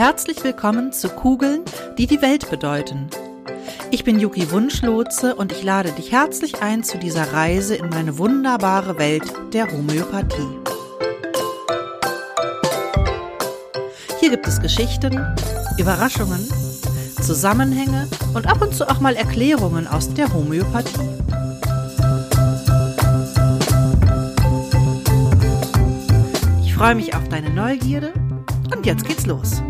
Herzlich willkommen zu Kugeln, die die Welt bedeuten. Ich bin Yuki Wunschlotze und ich lade dich herzlich ein zu dieser Reise in meine wunderbare Welt der Homöopathie. Hier gibt es Geschichten, Überraschungen, Zusammenhänge und ab und zu auch mal Erklärungen aus der Homöopathie. Ich freue mich auf deine Neugierde und jetzt geht's los.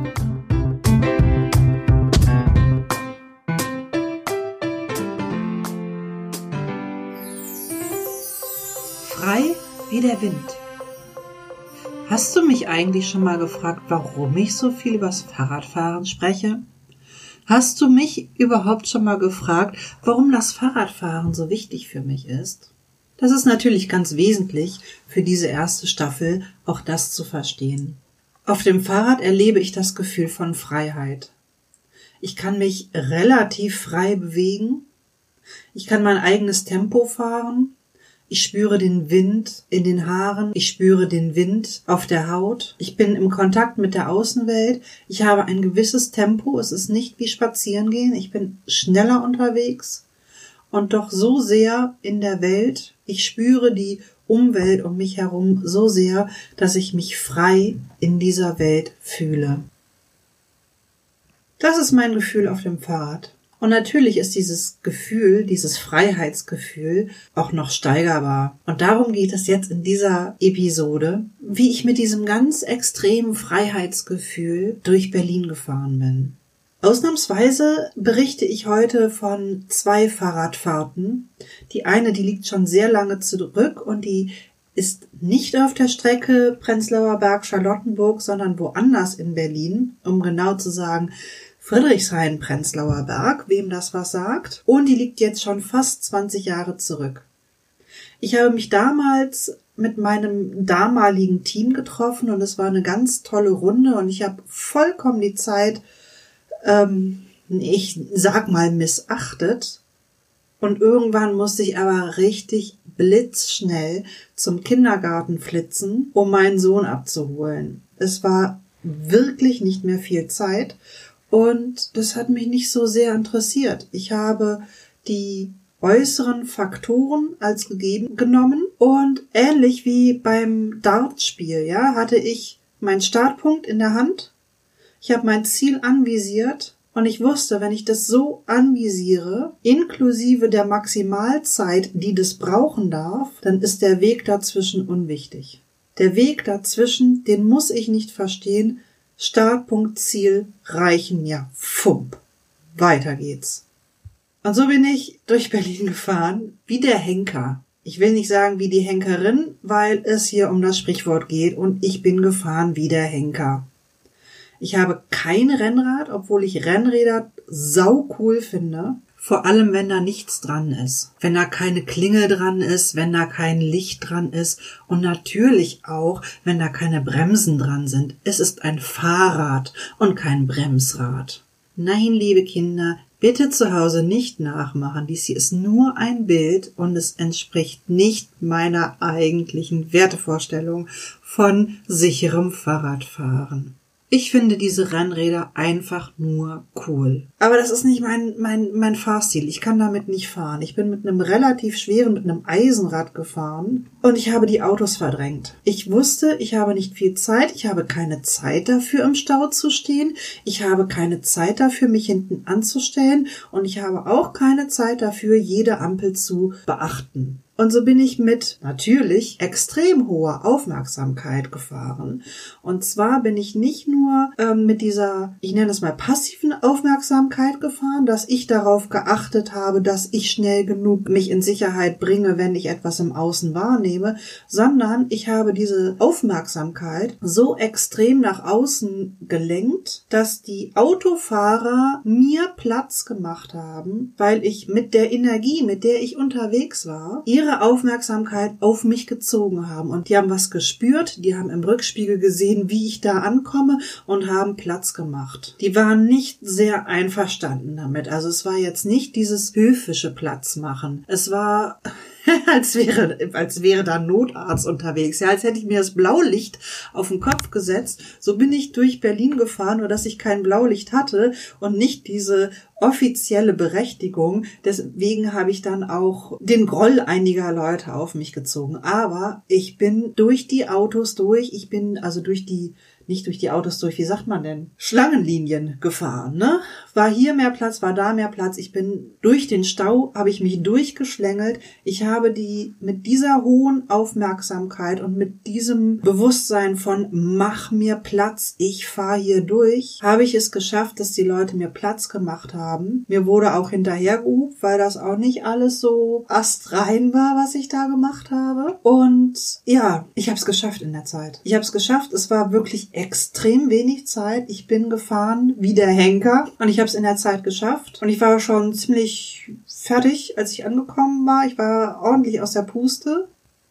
Wie der Wind. Hast du mich eigentlich schon mal gefragt, warum ich so viel übers Fahrradfahren spreche? Hast du mich überhaupt schon mal gefragt, warum das Fahrradfahren so wichtig für mich ist? Das ist natürlich ganz wesentlich für diese erste Staffel, auch das zu verstehen. Auf dem Fahrrad erlebe ich das Gefühl von Freiheit. Ich kann mich relativ frei bewegen. Ich kann mein eigenes Tempo fahren. Ich spüre den Wind in den Haaren. Ich spüre den Wind auf der Haut. Ich bin im Kontakt mit der Außenwelt. Ich habe ein gewisses Tempo. Es ist nicht wie spazieren gehen. Ich bin schneller unterwegs und doch so sehr in der Welt. Ich spüre die Umwelt um mich herum so sehr, dass ich mich frei in dieser Welt fühle. Das ist mein Gefühl auf dem Fahrrad. Und natürlich ist dieses Gefühl, dieses Freiheitsgefühl auch noch steigerbar. Und darum geht es jetzt in dieser Episode, wie ich mit diesem ganz extremen Freiheitsgefühl durch Berlin gefahren bin. Ausnahmsweise berichte ich heute von zwei Fahrradfahrten. Die eine, die liegt schon sehr lange zurück und die ist nicht auf der Strecke Prenzlauer Berg Charlottenburg, sondern woanders in Berlin, um genau zu sagen Friedrichshain Prenzlauer Berg, wem das was sagt. Und die liegt jetzt schon fast 20 Jahre zurück. Ich habe mich damals mit meinem damaligen Team getroffen und es war eine ganz tolle Runde und ich habe vollkommen die Zeit ähm, ich sag mal, missachtet. Und irgendwann musste ich aber richtig blitzschnell zum Kindergarten flitzen, um meinen Sohn abzuholen. Es war wirklich nicht mehr viel Zeit und das hat mich nicht so sehr interessiert. Ich habe die äußeren Faktoren als gegeben genommen und ähnlich wie beim Dartspiel, ja, hatte ich meinen Startpunkt in der Hand ich habe mein Ziel anvisiert und ich wusste, wenn ich das so anvisiere, inklusive der Maximalzeit, die das brauchen darf, dann ist der Weg dazwischen unwichtig. Der Weg dazwischen, den muss ich nicht verstehen. Startpunkt, Ziel reichen mir. Fump. Weiter geht's. Und so bin ich durch Berlin gefahren, wie der Henker. Ich will nicht sagen wie die Henkerin, weil es hier um das Sprichwort geht und ich bin gefahren wie der Henker. Ich habe kein Rennrad, obwohl ich Rennräder sau cool finde. Vor allem, wenn da nichts dran ist. Wenn da keine Klinge dran ist, wenn da kein Licht dran ist und natürlich auch, wenn da keine Bremsen dran sind. Es ist ein Fahrrad und kein Bremsrad. Nein, liebe Kinder, bitte zu Hause nicht nachmachen. Dies hier ist nur ein Bild und es entspricht nicht meiner eigentlichen Wertevorstellung von sicherem Fahrradfahren. Ich finde diese Rennräder einfach nur cool. Aber das ist nicht mein, mein, mein Fahrstil. Ich kann damit nicht fahren. Ich bin mit einem relativ schweren, mit einem Eisenrad gefahren und ich habe die Autos verdrängt. Ich wusste, ich habe nicht viel Zeit. Ich habe keine Zeit dafür, im Stau zu stehen. Ich habe keine Zeit dafür, mich hinten anzustellen und ich habe auch keine Zeit dafür, jede Ampel zu beachten. Und so bin ich mit natürlich extrem hoher Aufmerksamkeit gefahren. Und zwar bin ich nicht nur ähm, mit dieser, ich nenne es mal passiven Aufmerksamkeit gefahren, dass ich darauf geachtet habe, dass ich schnell genug mich in Sicherheit bringe, wenn ich etwas im Außen wahrnehme, sondern ich habe diese Aufmerksamkeit so extrem nach außen gelenkt, dass die Autofahrer mir Platz gemacht haben, weil ich mit der Energie, mit der ich unterwegs war, ihre ihre Aufmerksamkeit auf mich gezogen haben. Und die haben was gespürt, die haben im Rückspiegel gesehen, wie ich da ankomme und haben Platz gemacht. Die waren nicht sehr einverstanden damit. Also es war jetzt nicht dieses höfische Platz machen. Es war als wäre, als wäre da Notarzt unterwegs. Ja, als hätte ich mir das Blaulicht auf den Kopf gesetzt. So bin ich durch Berlin gefahren, nur dass ich kein Blaulicht hatte und nicht diese offizielle Berechtigung. Deswegen habe ich dann auch den Groll einiger Leute auf mich gezogen. Aber ich bin durch die Autos durch. Ich bin also durch die nicht durch die Autos durch, wie sagt man denn? Schlangenlinien gefahren, ne? War hier mehr Platz, war da mehr Platz. Ich bin durch den Stau, habe ich mich durchgeschlängelt. Ich habe die mit dieser hohen Aufmerksamkeit und mit diesem Bewusstsein von mach mir Platz, ich fahre hier durch, habe ich es geschafft, dass die Leute mir Platz gemacht haben. Mir wurde auch hinterhergehupt, weil das auch nicht alles so astrein war, was ich da gemacht habe. Und ja, ich habe es geschafft in der Zeit. Ich habe es geschafft. Es war wirklich extrem wenig Zeit. Ich bin gefahren wie der Henker und ich habe es in der Zeit geschafft. Und ich war schon ziemlich fertig, als ich angekommen war. Ich war ordentlich aus der Puste.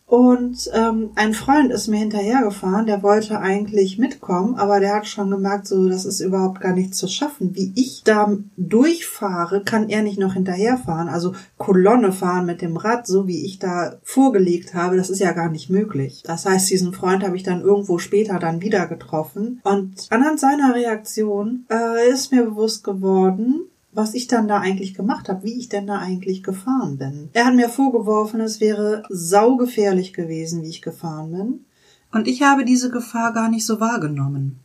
Und ähm, ein Freund ist mir hinterhergefahren, der wollte eigentlich mitkommen, aber der hat schon gemerkt, so das ist überhaupt gar nicht zu schaffen. Wie ich da durchfahre, kann er nicht noch hinterherfahren. Also Kolonne fahren mit dem Rad, so wie ich da vorgelegt habe, das ist ja gar nicht möglich. Das heißt, diesen Freund habe ich dann irgendwo später dann wieder getroffen. Und anhand seiner Reaktion äh, ist mir bewusst geworden, was ich dann da eigentlich gemacht habe, wie ich denn da eigentlich gefahren bin. Er hat mir vorgeworfen, es wäre saugefährlich gewesen, wie ich gefahren bin. Und ich habe diese Gefahr gar nicht so wahrgenommen.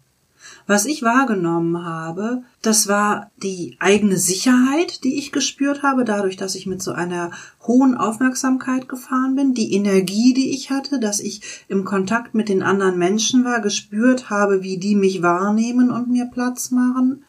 Was ich wahrgenommen habe, das war die eigene Sicherheit, die ich gespürt habe, dadurch, dass ich mit so einer hohen Aufmerksamkeit gefahren bin, die Energie, die ich hatte, dass ich im Kontakt mit den anderen Menschen war, gespürt habe, wie die mich wahrnehmen und mir Platz machen.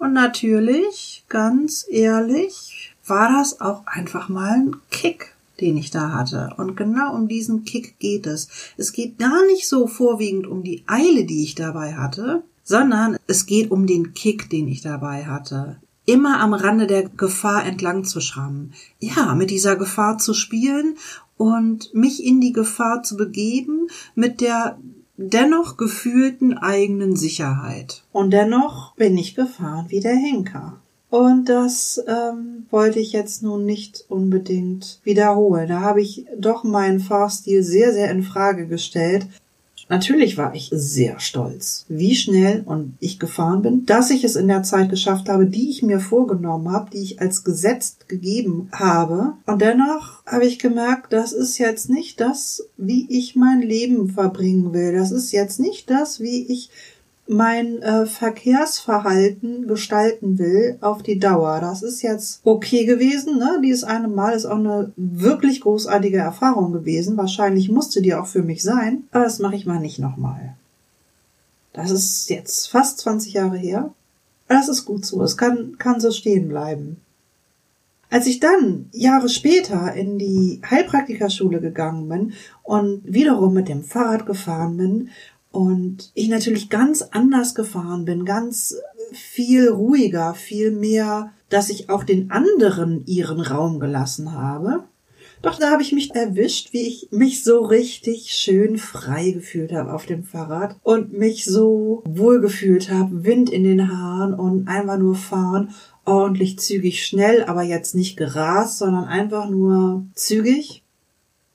Und natürlich, ganz ehrlich, war das auch einfach mal ein Kick, den ich da hatte. Und genau um diesen Kick geht es. Es geht gar nicht so vorwiegend um die Eile, die ich dabei hatte, sondern es geht um den Kick, den ich dabei hatte. Immer am Rande der Gefahr entlang zu schrammen. Ja, mit dieser Gefahr zu spielen und mich in die Gefahr zu begeben mit der dennoch gefühlten eigenen Sicherheit. Und dennoch bin ich gefahren wie der Henker. Und das ähm, wollte ich jetzt nun nicht unbedingt wiederholen. Da habe ich doch meinen Fahrstil sehr, sehr in Frage gestellt, Natürlich war ich sehr stolz, wie schnell und ich gefahren bin, dass ich es in der Zeit geschafft habe, die ich mir vorgenommen habe, die ich als Gesetz gegeben habe. Und dennoch habe ich gemerkt, das ist jetzt nicht das, wie ich mein Leben verbringen will. Das ist jetzt nicht das, wie ich mein äh, Verkehrsverhalten gestalten will auf die Dauer. Das ist jetzt okay gewesen, ne? Dieses eine Mal ist auch eine wirklich großartige Erfahrung gewesen. Wahrscheinlich musste die auch für mich sein, aber das mache ich mal nicht nochmal. Das ist jetzt fast 20 Jahre her. Das ist gut so. Es kann, kann so stehen bleiben. Als ich dann Jahre später in die Heilpraktikerschule gegangen bin und wiederum mit dem Fahrrad gefahren bin und ich natürlich ganz anders gefahren bin, ganz viel ruhiger, viel mehr, dass ich auch den anderen ihren Raum gelassen habe. Doch da habe ich mich erwischt, wie ich mich so richtig schön frei gefühlt habe auf dem Fahrrad und mich so wohl gefühlt habe, Wind in den Haaren und einfach nur fahren, ordentlich zügig schnell, aber jetzt nicht gerast, sondern einfach nur zügig.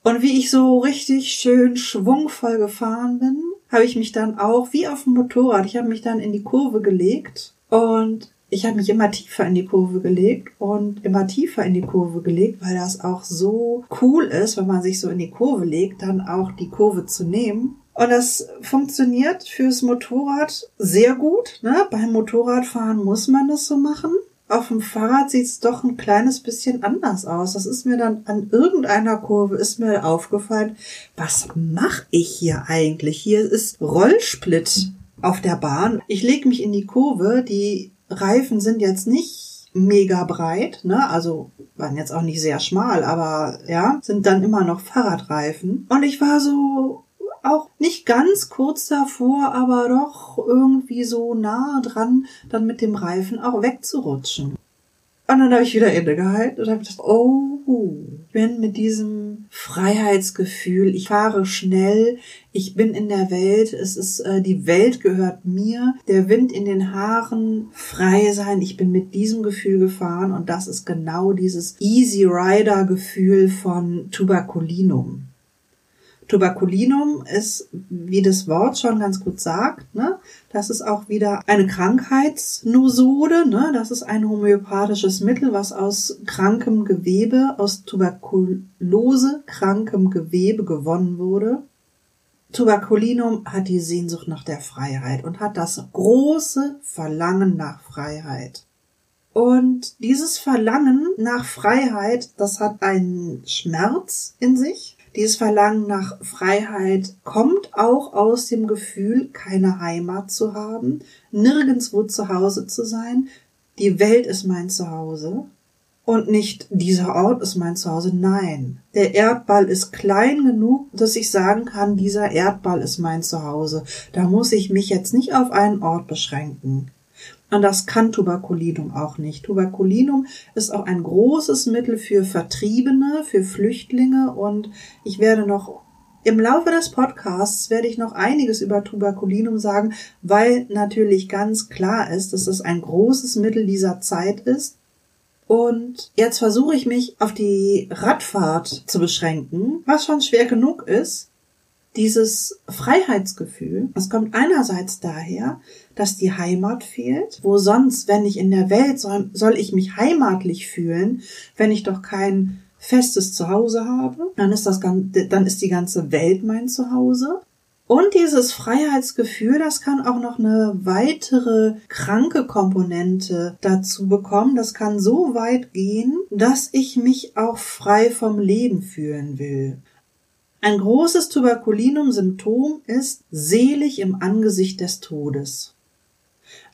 Und wie ich so richtig schön schwungvoll gefahren bin, habe ich mich dann auch wie auf dem Motorrad, ich habe mich dann in die Kurve gelegt und ich habe mich immer tiefer in die Kurve gelegt und immer tiefer in die Kurve gelegt, weil das auch so cool ist, wenn man sich so in die Kurve legt, dann auch die Kurve zu nehmen. Und das funktioniert fürs Motorrad sehr gut. Ne? Beim Motorradfahren muss man das so machen auf dem Fahrrad sieht's doch ein kleines bisschen anders aus. Das ist mir dann an irgendeiner Kurve ist mir aufgefallen, was mache ich hier eigentlich? Hier ist Rollsplit auf der Bahn. Ich lege mich in die Kurve, die Reifen sind jetzt nicht mega breit, ne? Also waren jetzt auch nicht sehr schmal, aber ja, sind dann immer noch Fahrradreifen. Und ich war so auch nicht ganz kurz davor, aber doch irgendwie so nah dran, dann mit dem Reifen auch wegzurutschen. Und dann habe ich wieder innegehalten und habe gedacht, oh Ich bin mit diesem Freiheitsgefühl, ich fahre schnell, ich bin in der Welt, es ist, äh, die Welt gehört mir, der Wind in den Haaren, frei sein, ich bin mit diesem Gefühl gefahren und das ist genau dieses Easy Rider Gefühl von Tuberculinum. Tuberculinum ist, wie das Wort schon ganz gut sagt, ne, das ist auch wieder eine Krankheitsnosode, ne, das ist ein homöopathisches Mittel, was aus krankem Gewebe, aus Tuberkulose krankem Gewebe gewonnen wurde. Tuberculinum hat die Sehnsucht nach der Freiheit und hat das große Verlangen nach Freiheit. Und dieses Verlangen nach Freiheit, das hat einen Schmerz in sich, dieses Verlangen nach Freiheit kommt auch aus dem Gefühl, keine Heimat zu haben, nirgendswo zu Hause zu sein. Die Welt ist mein Zuhause und nicht dieser Ort ist mein Zuhause. Nein, der Erdball ist klein genug, dass ich sagen kann, dieser Erdball ist mein Zuhause. Da muss ich mich jetzt nicht auf einen Ort beschränken. Und das kann Tuberkulinum auch nicht. Tuberkulinum ist auch ein großes Mittel für Vertriebene, für Flüchtlinge und ich werde noch im Laufe des Podcasts werde ich noch einiges über Tuberkulinum sagen, weil natürlich ganz klar ist, dass es ein großes Mittel dieser Zeit ist. Und jetzt versuche ich mich auf die Radfahrt zu beschränken, was schon schwer genug ist. Dieses Freiheitsgefühl, das kommt einerseits daher, dass die Heimat fehlt. Wo sonst, wenn ich in der Welt soll, soll ich mich heimatlich fühlen, wenn ich doch kein festes Zuhause habe? Dann ist das, dann ist die ganze Welt mein Zuhause. Und dieses Freiheitsgefühl, das kann auch noch eine weitere kranke Komponente dazu bekommen. Das kann so weit gehen, dass ich mich auch frei vom Leben fühlen will. Ein großes Tuberkulinum-Symptom ist selig im Angesicht des Todes.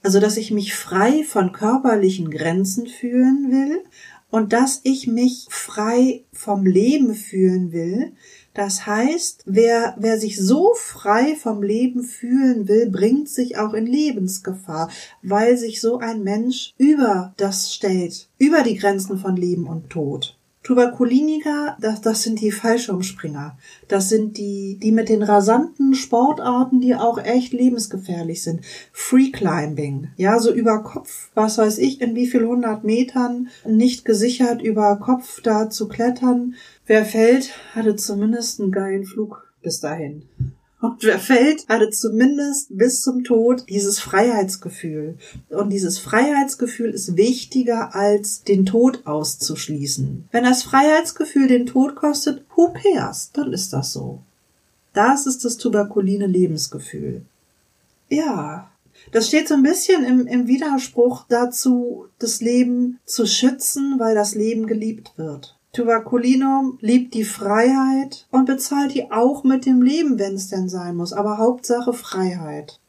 Also, dass ich mich frei von körperlichen Grenzen fühlen will und dass ich mich frei vom Leben fühlen will. Das heißt, wer, wer sich so frei vom Leben fühlen will, bringt sich auch in Lebensgefahr, weil sich so ein Mensch über das stellt, über die Grenzen von Leben und Tod. Tuberkuliniker, das, das sind die Fallschirmspringer. Das sind die, die mit den rasanten Sportarten, die auch echt lebensgefährlich sind. Free Climbing. Ja, so über Kopf, was weiß ich, in wie viel hundert Metern nicht gesichert über Kopf da zu klettern. Wer fällt, hatte zumindest einen geilen Flug bis dahin. Und wer fällt, hatte zumindest bis zum Tod dieses Freiheitsgefühl. Und dieses Freiheitsgefühl ist wichtiger als den Tod auszuschließen. Wenn das Freiheitsgefühl den Tod kostet, who cares? Dann ist das so. Das ist das tuberkuline Lebensgefühl. Ja, das steht so ein bisschen im, im Widerspruch dazu, das Leben zu schützen, weil das Leben geliebt wird. Tuberculinum liebt die Freiheit und bezahlt die auch mit dem Leben, wenn es denn sein muss. Aber Hauptsache Freiheit.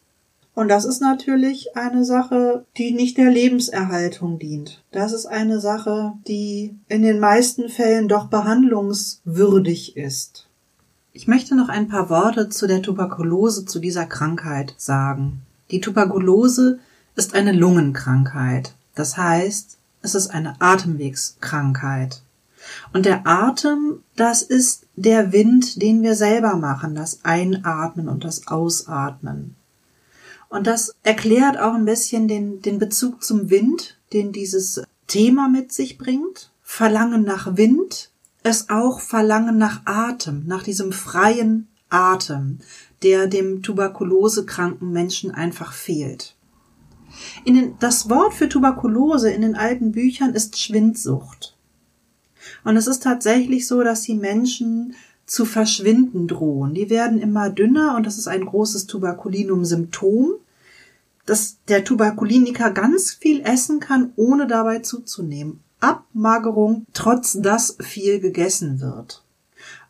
Und das ist natürlich eine Sache, die nicht der Lebenserhaltung dient. Das ist eine Sache, die in den meisten Fällen doch behandlungswürdig ist. Ich möchte noch ein paar Worte zu der Tuberkulose, zu dieser Krankheit sagen. Die Tuberkulose ist eine Lungenkrankheit. Das heißt, es ist eine Atemwegskrankheit. Und der Atem, das ist der Wind, den wir selber machen, das Einatmen und das Ausatmen. Und das erklärt auch ein bisschen den, den Bezug zum Wind, den dieses Thema mit sich bringt. Verlangen nach Wind ist auch Verlangen nach Atem, nach diesem freien Atem, der dem tuberkulosekranken Menschen einfach fehlt. In den, das Wort für Tuberkulose in den alten Büchern ist Schwindsucht. Und es ist tatsächlich so, dass die Menschen zu verschwinden drohen. Die werden immer dünner und das ist ein großes Tuberkulinum-Symptom, dass der Tuberkuliniker ganz viel essen kann, ohne dabei zuzunehmen. Abmagerung, trotz dass viel gegessen wird.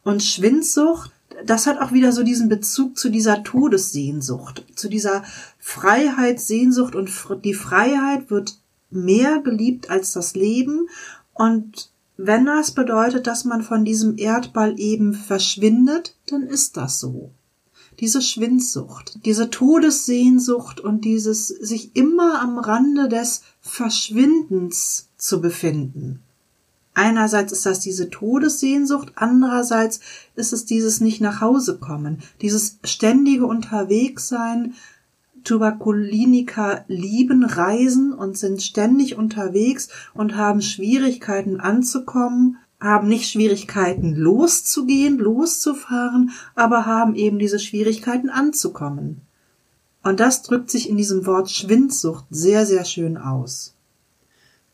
Und Schwindsucht, das hat auch wieder so diesen Bezug zu dieser Todessehnsucht, zu dieser Freiheitssehnsucht und die Freiheit wird mehr geliebt als das Leben und wenn das bedeutet, dass man von diesem Erdball eben verschwindet, dann ist das so. Diese Schwindsucht, diese Todessehnsucht und dieses sich immer am Rande des Verschwindens zu befinden. Einerseits ist das diese Todessehnsucht, andererseits ist es dieses nicht nach Hause kommen, dieses ständige Unterwegssein. Tuberkuliniker lieben Reisen und sind ständig unterwegs und haben Schwierigkeiten anzukommen, haben nicht Schwierigkeiten loszugehen, loszufahren, aber haben eben diese Schwierigkeiten anzukommen. Und das drückt sich in diesem Wort Schwindsucht sehr, sehr schön aus.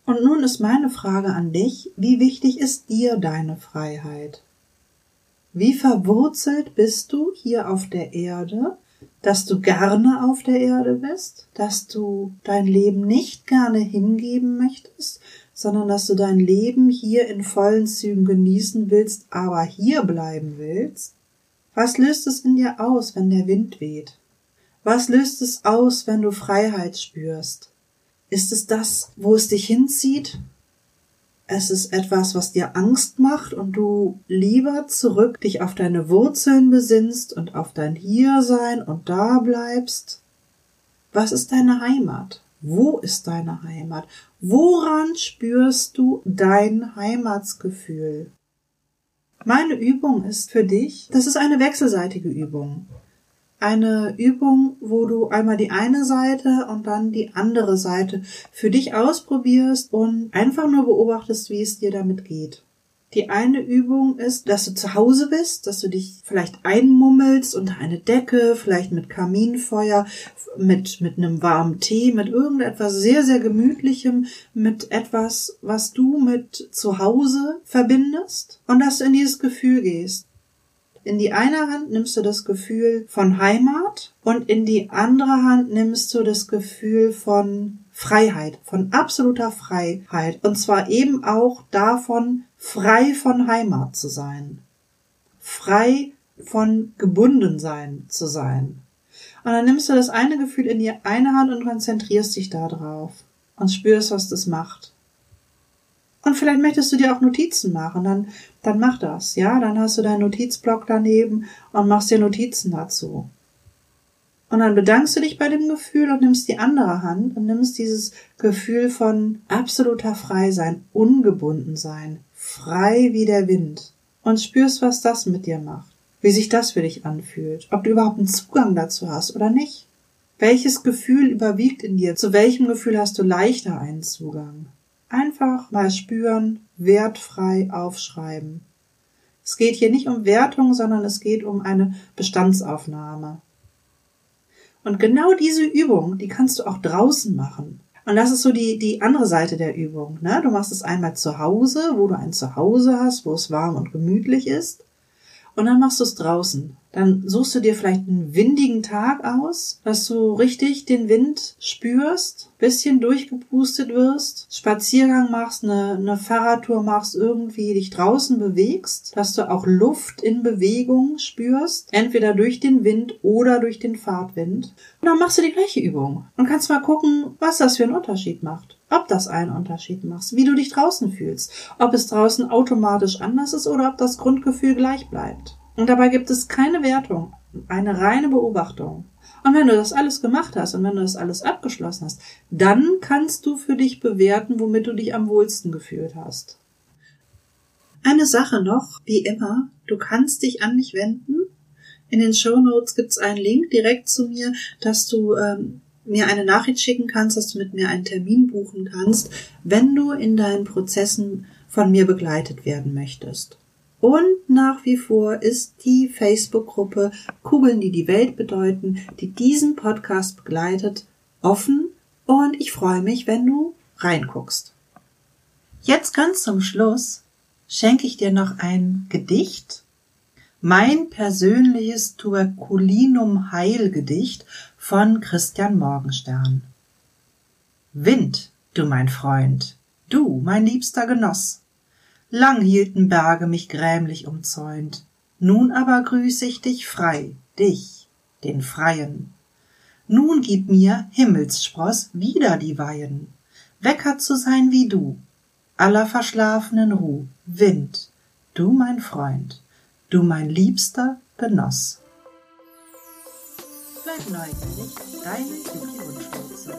Und nun ist meine Frage an dich, wie wichtig ist dir deine Freiheit? Wie verwurzelt bist du hier auf der Erde, dass du gerne auf der Erde bist, dass du dein Leben nicht gerne hingeben möchtest, sondern dass du dein Leben hier in vollen Zügen genießen willst, aber hier bleiben willst? Was löst es in dir aus, wenn der Wind weht? Was löst es aus, wenn du Freiheit spürst? Ist es das, wo es dich hinzieht? Es ist etwas, was dir Angst macht und du lieber zurück dich auf deine Wurzeln besinnst und auf dein Hiersein und da bleibst? Was ist deine Heimat? Wo ist deine Heimat? Woran spürst du dein Heimatsgefühl? Meine Übung ist für dich, das ist eine wechselseitige Übung eine Übung, wo du einmal die eine Seite und dann die andere Seite für dich ausprobierst und einfach nur beobachtest, wie es dir damit geht. Die eine Übung ist, dass du zu Hause bist, dass du dich vielleicht einmummelst unter eine Decke, vielleicht mit Kaminfeuer, mit, mit einem warmen Tee, mit irgendetwas sehr, sehr gemütlichem, mit etwas, was du mit zu Hause verbindest und dass du in dieses Gefühl gehst. In die eine Hand nimmst du das Gefühl von Heimat und in die andere Hand nimmst du das Gefühl von Freiheit, von absoluter Freiheit. Und zwar eben auch davon, frei von Heimat zu sein. Frei von gebunden sein zu sein. Und dann nimmst du das eine Gefühl in die eine Hand und konzentrierst dich da drauf und spürst, was das macht. Und vielleicht möchtest du dir auch Notizen machen, dann, dann mach das, ja, dann hast du deinen Notizblock daneben und machst dir Notizen dazu. Und dann bedankst du dich bei dem Gefühl und nimmst die andere Hand und nimmst dieses Gefühl von absoluter Freisein, ungebunden sein, frei wie der Wind und spürst, was das mit dir macht, wie sich das für dich anfühlt, ob du überhaupt einen Zugang dazu hast oder nicht. Welches Gefühl überwiegt in dir? Zu welchem Gefühl hast du leichter einen Zugang? Einfach mal spüren, wertfrei aufschreiben. Es geht hier nicht um Wertung, sondern es geht um eine Bestandsaufnahme. Und genau diese Übung, die kannst du auch draußen machen. Und das ist so die, die andere Seite der Übung. Ne? Du machst es einmal zu Hause, wo du ein Zuhause hast, wo es warm und gemütlich ist. Und dann machst du es draußen. Dann suchst du dir vielleicht einen windigen Tag aus, dass du richtig den Wind spürst, bisschen durchgepustet wirst, Spaziergang machst, eine, eine Fahrradtour machst, irgendwie dich draußen bewegst, dass du auch Luft in Bewegung spürst, entweder durch den Wind oder durch den Fahrtwind. Und dann machst du die gleiche Übung und kannst mal gucken, was das für einen Unterschied macht ob das einen Unterschied macht, wie du dich draußen fühlst, ob es draußen automatisch anders ist oder ob das Grundgefühl gleich bleibt. Und dabei gibt es keine Wertung, eine reine Beobachtung. Und wenn du das alles gemacht hast und wenn du das alles abgeschlossen hast, dann kannst du für dich bewerten, womit du dich am wohlsten gefühlt hast. Eine Sache noch, wie immer, du kannst dich an mich wenden. In den Show Notes gibt's einen Link direkt zu mir, dass du ähm, mir eine Nachricht schicken kannst, dass du mit mir einen Termin buchen kannst, wenn du in deinen Prozessen von mir begleitet werden möchtest. Und nach wie vor ist die Facebook-Gruppe Kugeln, die die Welt bedeuten, die diesen Podcast begleitet, offen und ich freue mich, wenn du reinguckst. Jetzt ganz zum Schluss schenke ich dir noch ein Gedicht, mein persönliches Tuberkulinum Heilgedicht von Christian Morgenstern. Wind, du mein Freund, du mein liebster Genoss, lang hielten Berge mich grämlich umzäunt, nun aber grüß ich dich frei, dich, den Freien. Nun gib mir, Himmelsspross, wieder die Weihen, Wecker zu sein wie du, aller verschlafenen Ruh, Wind, du mein Freund, du mein liebster Genoss. Bleib neugierig, deine Küche Wunschwurzel.